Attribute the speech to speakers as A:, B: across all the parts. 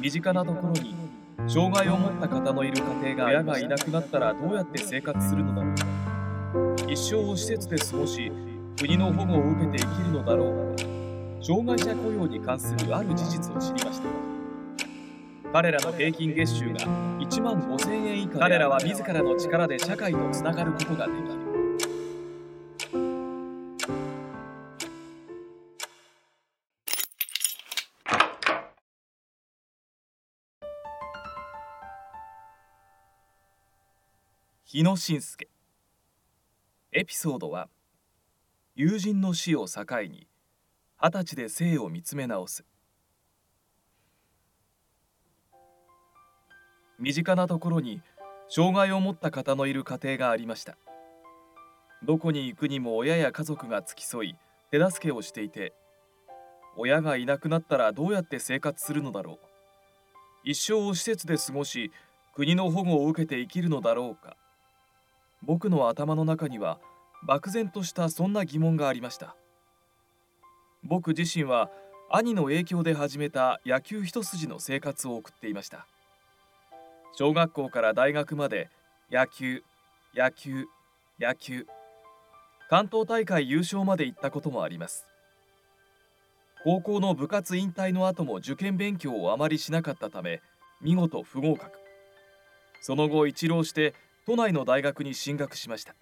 A: 身近なところに障害を持った方のいる家庭が親がいなくなったらどうやって生活するのだろうか一生を施設で過ごし国の保護を受けて生きるのだろうか障害者雇用に関するある事実を知りました彼らの平均月収が1万5000円以下彼らは自らの力で社会とつながることができる日野信介。エピソードは友人の死を境に二十歳で生を見つめ直す。身近なところに障害を持った方のいる家庭がありました。どこに行くにも親や家族が付き添い手助けをしていて親がいなくなったらどうやって生活するのだろう。一生を施設で過ごし国の保護を受けて生きるのだろうか。僕の頭の中には漠然としたそんな疑問がありました。僕自身は兄の影響で始めた野球一筋の生活を送っていました。小学校から大学まで野球野球野球関東大会優勝まで行ったこともあります。高校の部活引退の後も受験勉強をあまりしなかったため見事不合格。その後一浪して都内の大学に進学しました。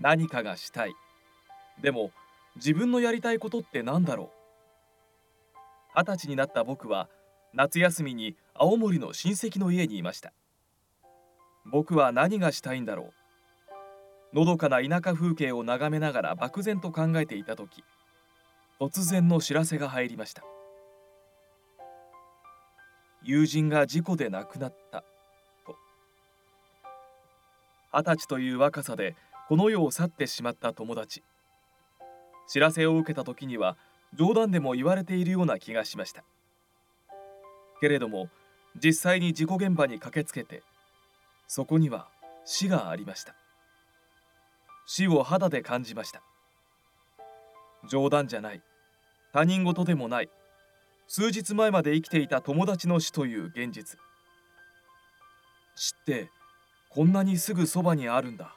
A: 何かがしたい。でも自分のやりたいことって何だろう。二十歳になった僕は夏休みに青森の親戚の家にいました。僕は何がしたいんだろう。のどかな田舎風景を眺めながら漠然と考えていた時突然の知らせが入りました。友人が事故で亡くなった。二十歳という若さでこの世を去ってしまった友達。知らせを受けた時には冗談でも言われているような気がしました。けれども実際に事故現場に駆けつけてそこには死がありました。死を肌で感じました。冗談じゃない。他人事でもない。数日前まで生きていた友達の死という現実。死ってこんなにすぐそばにあるんだ。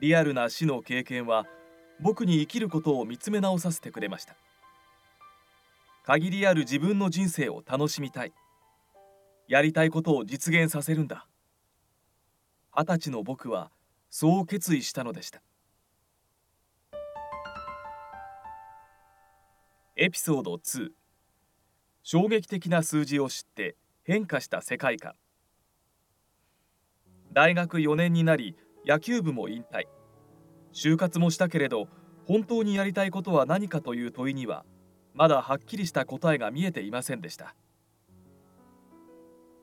A: リアルな死の経験は僕に生きることを見つめ直させてくれました。限りある自分の人生を楽しみたい。やりたいことを実現させるんだ。二十歳の僕はそう決意したのでした。エピソード2衝撃的な数字を知って変化した世界観。大学4年になり野球部も引退。就活もしたけれど本当にやりたいことは何かという問いにはまだはっきりした答えが見えていませんでした。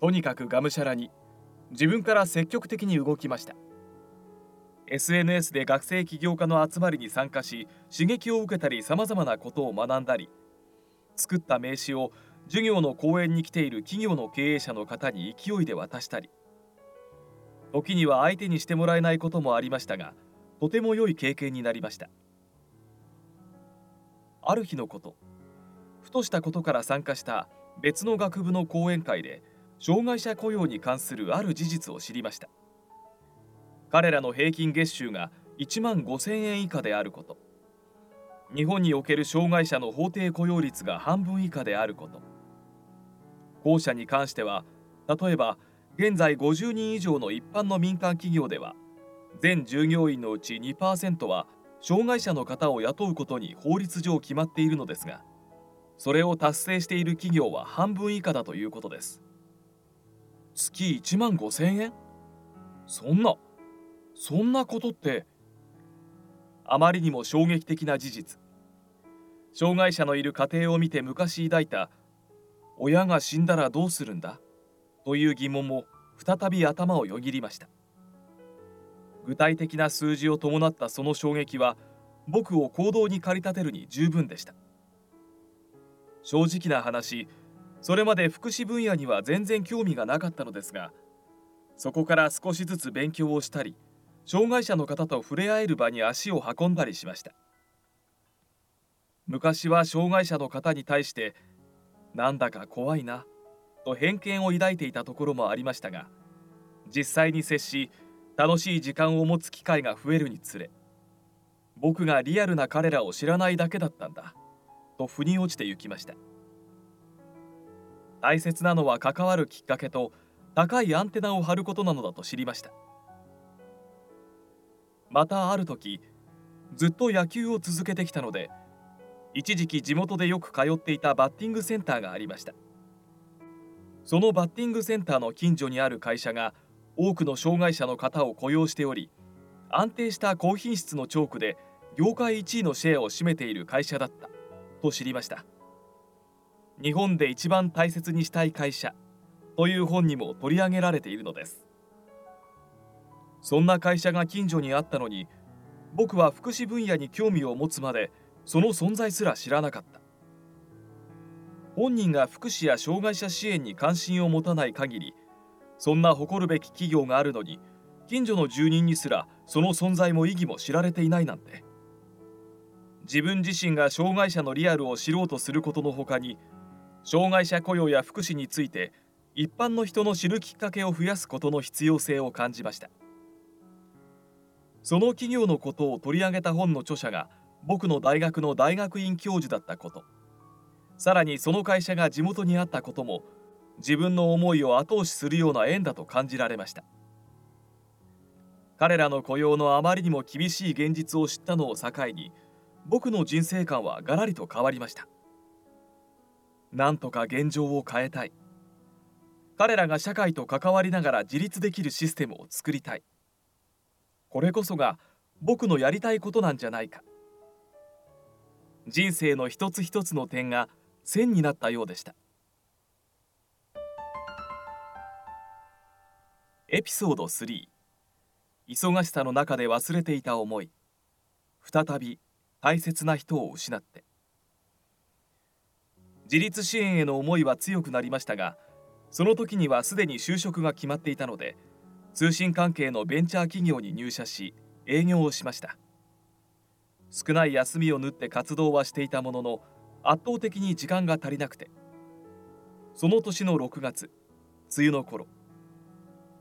A: とにかくがむしゃらに自分から積極的に動きました。SNS で学生起業家の集まりに参加し刺激を受けたりさまざまなことを学んだり作った名刺を授業の講演に来ている企業の経営者の方に勢いで渡したり時には相手にしてもらえないこともありましたがとても良い経験になりました。ある日のことふとしたことから参加した別の学部の講演会で障害者雇用に関するある事実を知りました。彼らの平均月収が1万5000円以下であること。日本における障害者の法定雇用率が半分以下であること。後者に関しては例えば現在50人以上の一般の民間企業では全従業員のうち2%は障害者の方を雇うことに法律上決まっているのですがそれを達成している企業は半分以下だということです。月1万5千円？そんなそんなことってあまりにも衝撃的な事実。障害者のいる家庭を見て昔抱いた親が死んだらどうするんだ？という疑問も再び頭をよぎりました。具体的な数字を伴ったその衝撃は僕を行動に駆り立てるに十分でした。正直な話それまで福祉分野には全然興味がなかったのですがそこから少しずつ勉強をしたり障害者の方と触れ合える場に足を運んだりしました。昔は障害者の方に対してなんだか怖いなと偏見を抱いていたところもありましたが実際に接し楽しい時間を持つ機会が増えるにつれ僕がリアルな彼らを知らないだけだったんだと腑に落ちてゆきました。大切なのは関わるきっかけと高いアンテナを張ることなのだと知りました。またある時ずっと野球を続けてきたので一時期地元でよく通っていたバッティングセンターがありました。そのバッティングセンターの近所にある会社が多くの障害者の方を雇用しており安定した高品質のチョークで業界1位のシェアを占めている会社だったと知りました。日本で一番大切にしたい会社という本にも取り上げられているのです。そんな会社が近所にあったのに僕は福祉分野に興味を持つまでその存在すら知らなかった。本人が福祉や障害者支援に関心を持たない限りそんな誇るべき企業があるのに近所の住人にすらその存在も意義も知られていないなんて。自分自身が障害者のリアルを知ろうとすることのほかに障害者雇用や福祉について一般の人の知るきっかけを増やすことの必要性を感じました。その企業のことを取り上げた本の著者が僕の大学の大学院教授だったこと。さらにその会社が地元にあったことも自分の思いを後押しするような縁だと感じられました。彼らの雇用のあまりにも厳しい現実を知ったのを境に僕の人生観はガラリと変わりました。なんとか現状を変えたい。彼らが社会と関わりながら自立できるシステムを作りたい。これこそが僕のやりたいことなんじゃないか。人生の一つ一つの点が線になったようでした。エピソード3忙しさの中で忘れていた思い。再び大切な人を失って。自立支援への思いは強くなりましたがその時にはすでに就職が決まっていたので通信関係のベンチャー企業に入社し営業をしました。少ない休みを縫って活動はしていたものの圧倒的に時間が足りなくて。その年の6月梅雨の頃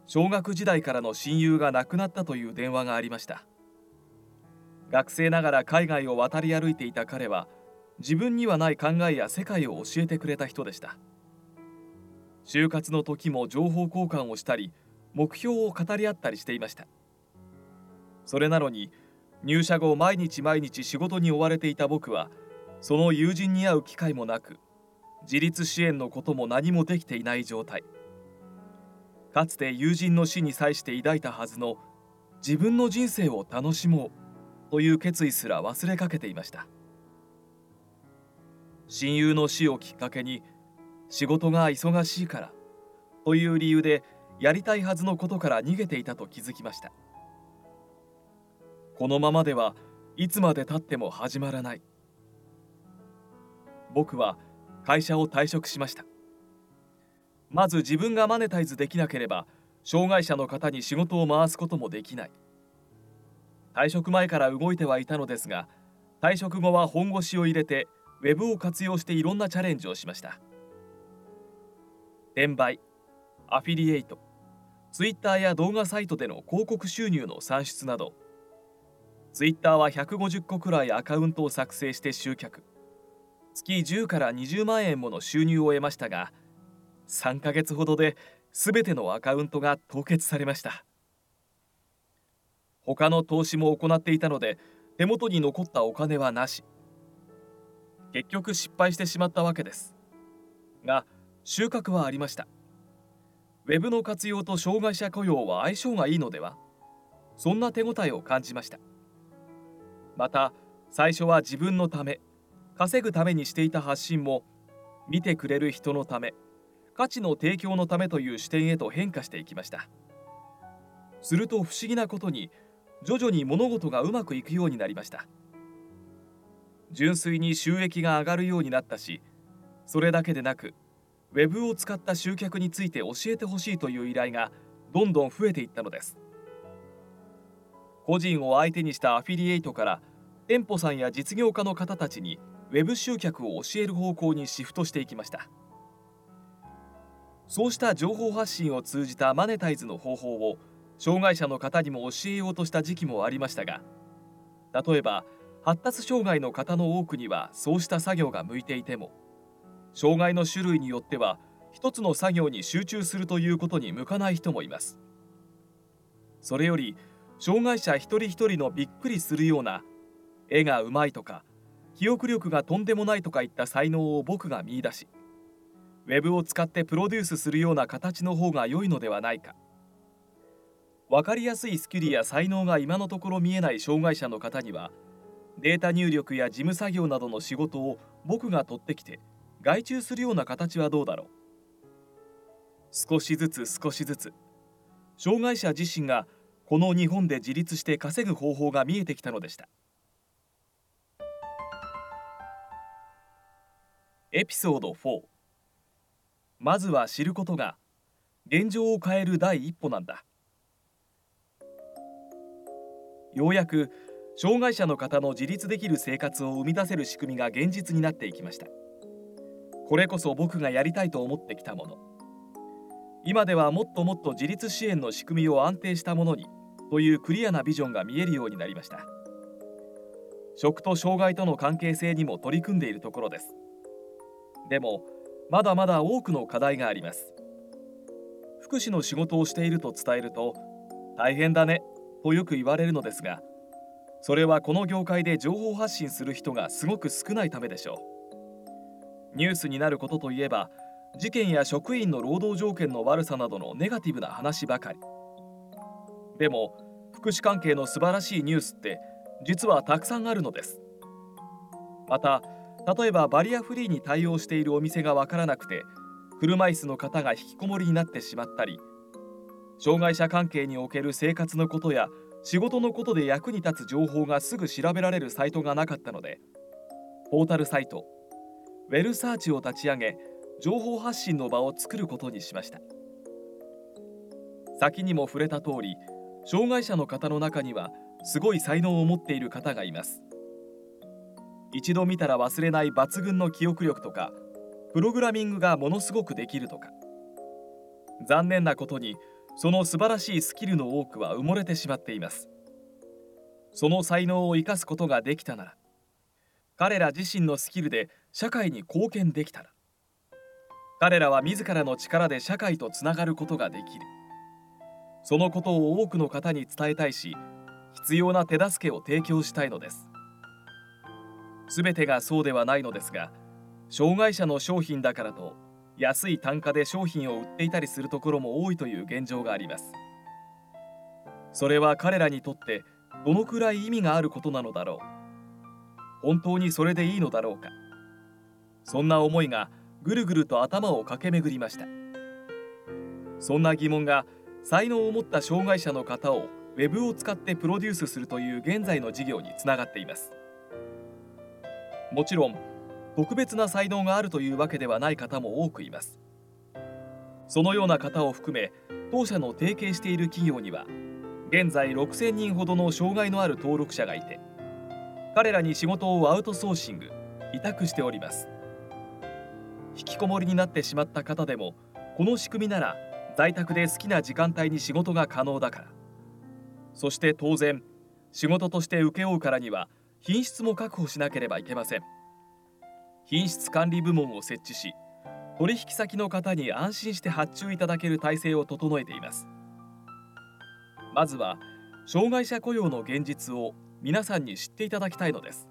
A: 小学時代からの親友が亡くなったという電話がありました。学生ながら海外を渡り歩いていた彼は自分にはない考えや世界を教えてくれた人でした。就活の時も情報交換をしたり目標を語り合ったりしていました。それなのに入社後毎日毎日仕事に追われていた僕はその友人に会う機会もなく自立支援のことも何もできていない状態。かつて友人の死に際して抱いたはずの自分の人生を楽しもうという決意すら忘れかけていました。親友の死をきっかけに仕事が忙しいからという理由でやりたいはずのことから逃げていたと気づきました。このままではいつまでたっても始まらない。僕は会社を退職しました。まず自分がマネタイズできなければ障害者の方に仕事を回すこともできない。退職前から動いてはいたのですが退職後は本腰を入れてウェブを活用していろんなチャレンジをしました。転売アフィリエイトツイッターや動画サイトでの広告収入の算出などツイッターは150個くらいアカウントを作成して集客。月10から20万円もの収入を得ましたが3ヶ月ほどで全てのアカウントが凍結されました。他の投資も行っていたので手元に残ったお金はなし。結局失敗してしまったわけです。が収穫はありました。ウェブの活用と障害者雇用は相性がいいのではそんな手応えを感じました。また最初は自分のため稼ぐためにしていた発信も見てくれる人のため価値の提供のためという視点へと変化していきました。すると不思議なことに徐々に物事がうまくいくようになりました。純粋に収益が上がるようになったしそれだけでなくウェブを使った集客について教えてほしいという依頼がどんどん増えていったのです。個人を相手にしたアフィリエイトから店舗さんや実業家の方たちにウェブ集客を教える方向にシフトしていきました。そうした情報発信を通じたマネタイズの方法を障害者の方にも教えようとした時期もありましたが例えば発達障害の方の多くにはそうした作業が向いていても障害の種類によっては一つの作業に集中するということに向かない人もいます。それより障害者一人一人のびっくりするような絵がうまいとか記憶力がとんでもないとかいった才能を僕が見出しウェブを使ってプロデュースするような形の方が良いのではないか。分かりやすいスキルや才能が今のところ見えない障害者の方にはデータ入力や事務作業などの仕事を僕が取ってきて外注するような形はどうだろう。少しずつ少しずつ障害者自身がこの日本で自立して稼ぐ方法が見えてきたのでした。エピソード4まずは知ることが現状を変える第一歩なんだ。ようやく障害者の方の自立できる生活を生み出せる仕組みが現実になっていきました。これこそ僕がやりたいと思ってきたもの。今ではもっともっと自立支援の仕組みを安定したものにというクリアなビジョンが見えるようになりました。食と障害との関係性にも取り組んでいるところです。でもまだまだ多くの課題があります。福祉の仕事をしていると伝えると大変だねとよく言われるのですがそれはこの業界で情報発信する人がすごく少ないためでしょう。ニュースになることといえば事件や職員の労働条件の悪さなどのネガティブな話ばかり。でも福祉関係の素晴らしいニュースって実はたくさんあるのです。また例えばバリアフリーに対応しているお店がわからなくて車椅子の方が引きこもりになってしまったり障害者関係における生活のことや仕事のことで役に立つ情報がすぐ調べられるサイトがなかったのでポータルサイトウェルサーチを立ち上げ情報発信の場を作ることにしました。先にも触れた通り障害者の方の中にはすごい才能を持っている方がいます。一度見たら忘れない抜群の記憶力とかプログラミングがものすごくできるとか。残念なことにその素晴らしいスキルの多くは埋もれてしまっています。その才能を生かすことができたなら彼ら自身のスキルで社会に貢献できたら彼らは自らの力で社会とつながることができる。そのことを多くの方に伝えたいし必要な手助けを提供したいのです。全てがそうではないのですが障害者の商品だからと安い単価で商品を売っていたりするところも多いという現状があります。それは彼らにとってどのくらい意味があることなのだろう。本当にそれでいいのだろうか。そんな思いがぐるぐると頭を駆け巡りました。そんな疑問が才能を持った障害者の方を Web を使ってプロデュースするという現在の事業につながっています。もちろん特別な才能があるというわけではない方も多くいます。そのような方を含め当社の提携している企業には現在6000人ほどの障害のある登録者がいて彼らに仕事をアウトソーシング委託しております。引きこもりになってしまった方でもこの仕組みなら在宅で好きな時間帯に仕事が可能だから。そして当然仕事として請け負うからには品質も確保しなければいけません。品質管理部門を設置し取引先の方に安心して発注いただける体制を整えています。まずは障害者雇用の現実を皆さんに知っていただきたいのです。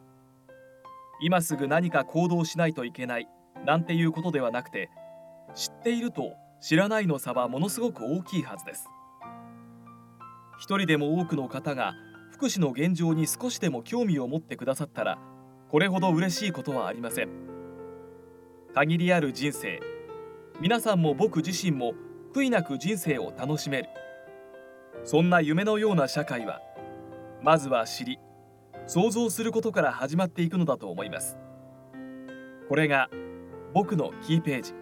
A: 今すぐ何か行動しないといけないなんていうことではなくて知っていると知らないの差はものすごく大きいはずです。一人でも多くの方が福祉の現状に少しでも興味を持ってくださったらこれほど嬉しいことはありません。限りある人生皆さんも僕自身も悔いなく人生を楽しめる。そんな夢のような社会はまずは知り想像することから始まっていくのだと思います。これが僕のキーページ。